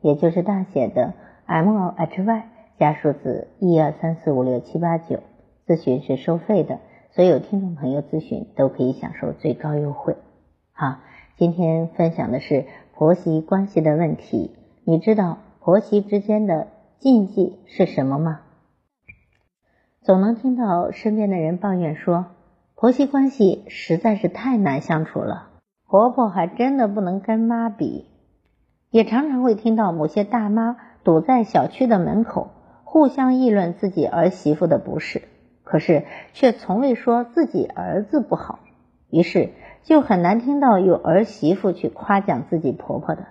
也就是大写的 M O H Y 加数字一二三四五六七八九，咨询是收费的，所有听众朋友咨询都可以享受最高优惠。好，今天分享的是婆媳关系的问题。你知道婆媳之间的禁忌是什么吗？总能听到身边的人抱怨说，婆媳关系实在是太难相处了，婆婆还真的不能跟妈比。也常常会听到某些大妈堵在小区的门口，互相议论自己儿媳妇的不是，可是却从未说自己儿子不好，于是就很难听到有儿媳妇去夸奖自己婆婆的，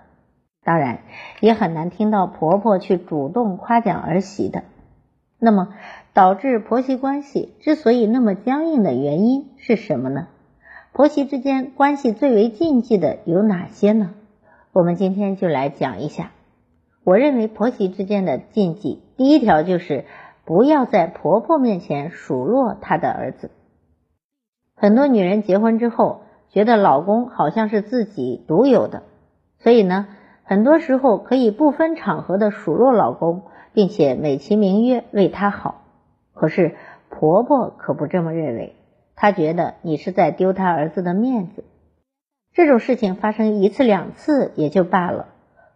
当然也很难听到婆婆去主动夸奖儿媳的。那么，导致婆媳关系之所以那么僵硬的原因是什么呢？婆媳之间关系最为禁忌的有哪些呢？我们今天就来讲一下，我认为婆媳之间的禁忌，第一条就是不要在婆婆面前数落她的儿子。很多女人结婚之后，觉得老公好像是自己独有的，所以呢，很多时候可以不分场合的数落老公，并且美其名曰为他好。可是婆婆可不这么认为，她觉得你是在丢她儿子的面子。这种事情发生一次两次也就罢了，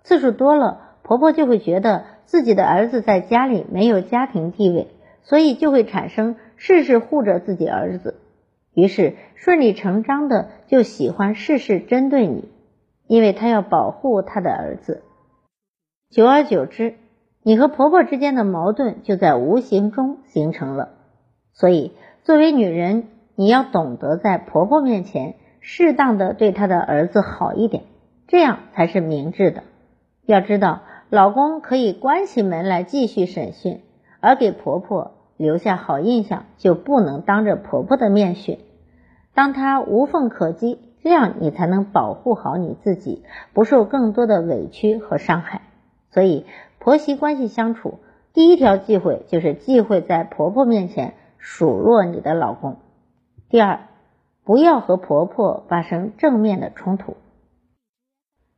次数多了，婆婆就会觉得自己的儿子在家里没有家庭地位，所以就会产生事事护着自己儿子，于是顺理成章的就喜欢事事针对你，因为她要保护她的儿子。久而久之，你和婆婆之间的矛盾就在无形中形成了。所以，作为女人，你要懂得在婆婆面前。适当的对他的儿子好一点，这样才是明智的。要知道，老公可以关起门来继续审讯，而给婆婆留下好印象，就不能当着婆婆的面训，当他无缝可击，这样你才能保护好你自己，不受更多的委屈和伤害。所以，婆媳关系相处，第一条忌讳就是忌讳在婆婆面前数落你的老公。第二。不要和婆婆发生正面的冲突。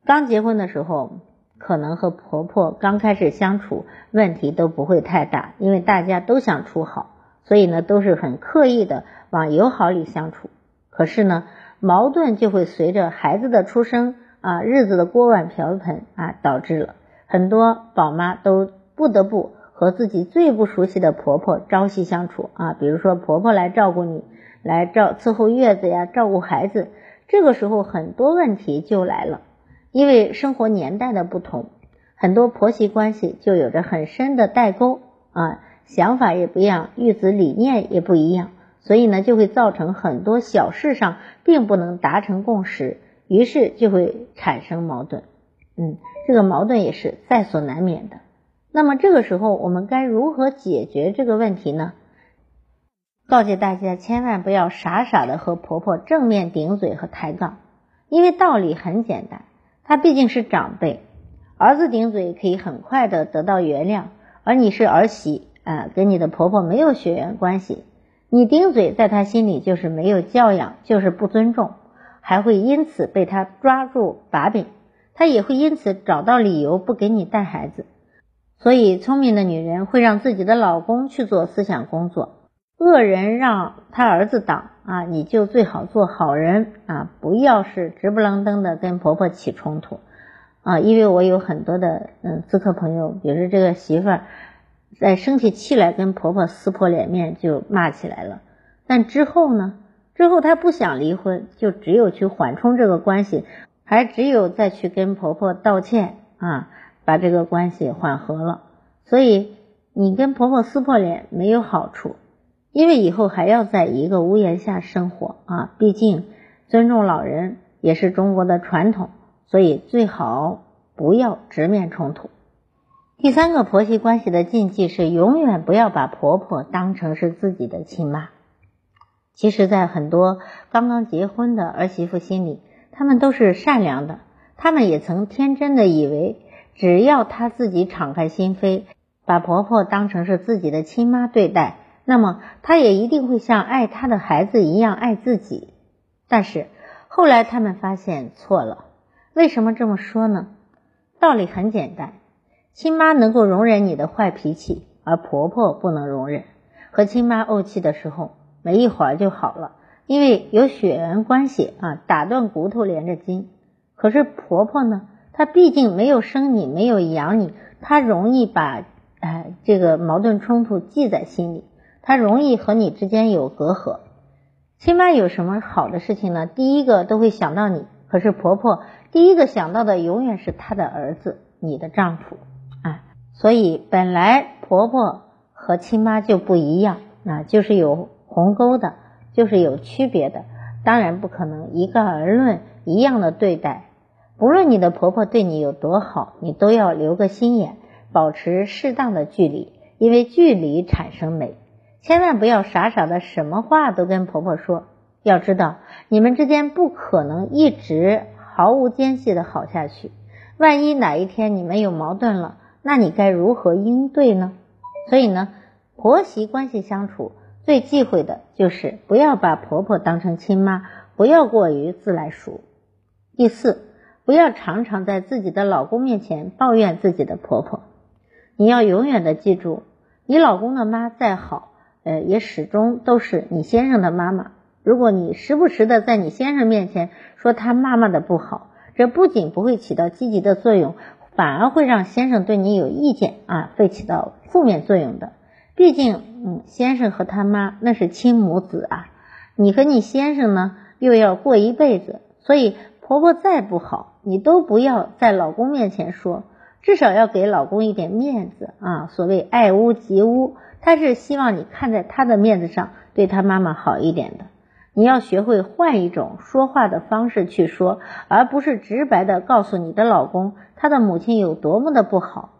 刚结婚的时候，可能和婆婆刚开始相处问题都不会太大，因为大家都想处好，所以呢都是很刻意的往友好里相处。可是呢，矛盾就会随着孩子的出生啊，日子的锅碗瓢盆啊，导致了很多宝妈都不得不和自己最不熟悉的婆婆朝夕相处啊，比如说婆婆来照顾你。来照伺候月子呀，照顾孩子，这个时候很多问题就来了。因为生活年代的不同，很多婆媳关系就有着很深的代沟啊，想法也不一样，育子理念也不一样，所以呢，就会造成很多小事上并不能达成共识，于是就会产生矛盾。嗯，这个矛盾也是在所难免的。那么这个时候，我们该如何解决这个问题呢？告诫大家，千万不要傻傻的和婆婆正面顶嘴和抬杠，因为道理很简单，她毕竟是长辈，儿子顶嘴可以很快的得到原谅，而你是儿媳啊，跟你的婆婆没有血缘关系，你顶嘴在她心里就是没有教养，就是不尊重，还会因此被她抓住把柄，她也会因此找到理由不给你带孩子，所以聪明的女人会让自己的老公去做思想工作。恶人让他儿子挡啊，你就最好做好人啊，不要是直不愣登的跟婆婆起冲突啊。因为我有很多的嗯咨客朋友，比如说这个媳妇儿在生起气来跟婆婆撕破脸面就骂起来了，但之后呢，之后她不想离婚，就只有去缓冲这个关系，还只有再去跟婆婆道歉啊，把这个关系缓和了。所以你跟婆婆撕破脸没有好处。因为以后还要在一个屋檐下生活啊，毕竟尊重老人也是中国的传统，所以最好不要直面冲突。第三个婆媳关系的禁忌是，永远不要把婆婆当成是自己的亲妈。其实，在很多刚刚结婚的儿媳妇心里，她们都是善良的，她们也曾天真的以为，只要她自己敞开心扉，把婆婆当成是自己的亲妈对待，那么她也一定会像爱她的孩子一样爱自己。但是后来他们发现错了，为什么这么说呢？道理很简单，亲妈能够容忍你的坏脾气，而婆婆不能容忍。和亲妈怄气的时候。没一会儿就好了，因为有血缘关系啊，打断骨头连着筋。可是婆婆呢，她毕竟没有生你，没有养你，她容易把哎这个矛盾冲突记在心里，她容易和你之间有隔阂。亲妈有什么好的事情呢？第一个都会想到你，可是婆婆第一个想到的永远是她的儿子，你的丈夫啊。所以本来婆婆和亲妈就不一样啊，就是有。鸿沟的，就是有区别的，当然不可能一概而论一样的对待。不论你的婆婆对你有多好，你都要留个心眼，保持适当的距离，因为距离产生美。千万不要傻傻的什么话都跟婆婆说。要知道，你们之间不可能一直毫无间隙的好下去。万一哪一天你们有矛盾了，那你该如何应对呢？所以呢，婆媳关系相处。最忌讳的就是不要把婆婆当成亲妈，不要过于自来熟。第四，不要常常在自己的老公面前抱怨自己的婆婆。你要永远的记住，你老公的妈再好，呃，也始终都是你先生的妈妈。如果你时不时的在你先生面前说他妈妈的不好，这不仅不会起到积极的作用，反而会让先生对你有意见啊，会起到负面作用的。毕竟，嗯，先生和他妈那是亲母子啊，你和你先生呢又要过一辈子，所以婆婆再不好，你都不要在老公面前说，至少要给老公一点面子啊。所谓爱屋及乌，他是希望你看在他的面子上对他妈妈好一点的。你要学会换一种说话的方式去说，而不是直白的告诉你的老公他的母亲有多么的不好。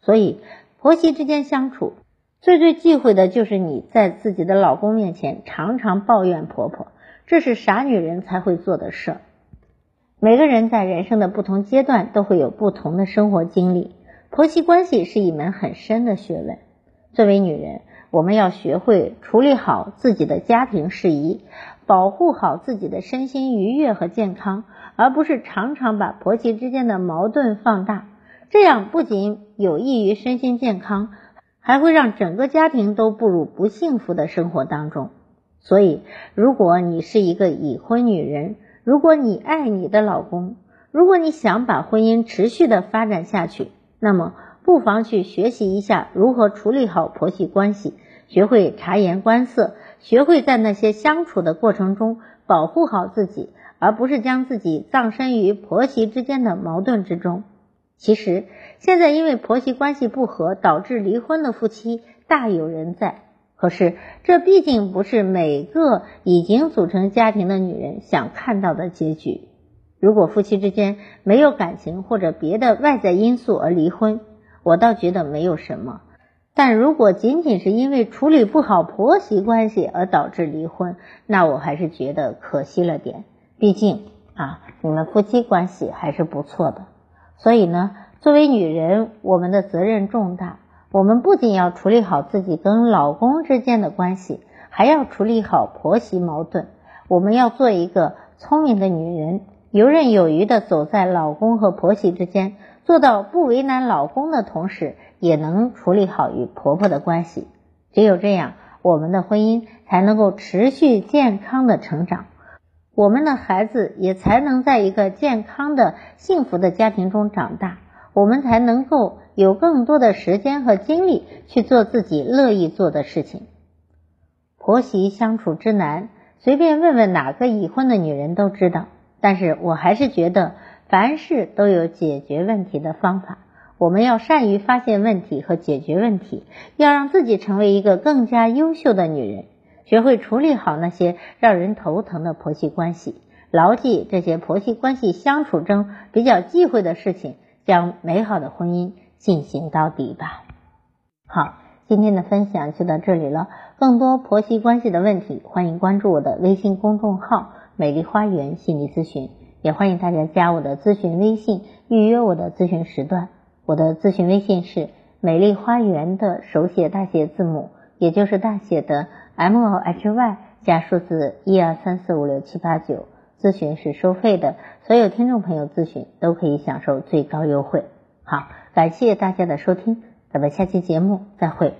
所以，婆媳之间相处。最最忌讳的就是你在自己的老公面前常常抱怨婆婆，这是傻女人才会做的事儿。每个人在人生的不同阶段都会有不同的生活经历，婆媳关系是一门很深的学问。作为女人，我们要学会处理好自己的家庭事宜，保护好自己的身心愉悦和健康，而不是常常把婆媳之间的矛盾放大。这样不仅有益于身心健康。还会让整个家庭都步入不幸福的生活当中。所以，如果你是一个已婚女人，如果你爱你的老公，如果你想把婚姻持续的发展下去，那么不妨去学习一下如何处理好婆媳关系，学会察言观色，学会在那些相处的过程中保护好自己，而不是将自己葬身于婆媳之间的矛盾之中。其实。现在因为婆媳关系不和导致离婚的夫妻大有人在，可是这毕竟不是每个已经组成家庭的女人想看到的结局。如果夫妻之间没有感情或者别的外在因素而离婚，我倒觉得没有什么；但如果仅仅是因为处理不好婆媳关系而导致离婚，那我还是觉得可惜了点。毕竟啊，你们夫妻关系还是不错的，所以呢。作为女人，我们的责任重大。我们不仅要处理好自己跟老公之间的关系，还要处理好婆媳矛盾。我们要做一个聪明的女人，游刃有余的走在老公和婆媳之间，做到不为难老公的同时，也能处理好与婆婆的关系。只有这样，我们的婚姻才能够持续健康的成长，我们的孩子也才能在一个健康的、幸福的家庭中长大。我们才能够有更多的时间和精力去做自己乐意做的事情。婆媳相处之难，随便问问哪个已婚的女人都知道。但是我还是觉得，凡事都有解决问题的方法。我们要善于发现问题和解决问题，要让自己成为一个更加优秀的女人，学会处理好那些让人头疼的婆媳关系，牢记这些婆媳关系相处中比较忌讳的事情。将美好的婚姻进行到底吧。好，今天的分享就到这里了。更多婆媳关系的问题，欢迎关注我的微信公众号“美丽花园心理咨询”，也欢迎大家加我的咨询微信，预约我的咨询时段。我的咨询微信是“美丽花园”的手写大写字母，也就是大写的 M O H Y 加数字一二三四五六七八九。咨询是收费的，所有听众朋友咨询都可以享受最高优惠。好，感谢大家的收听，咱们下期节目再会。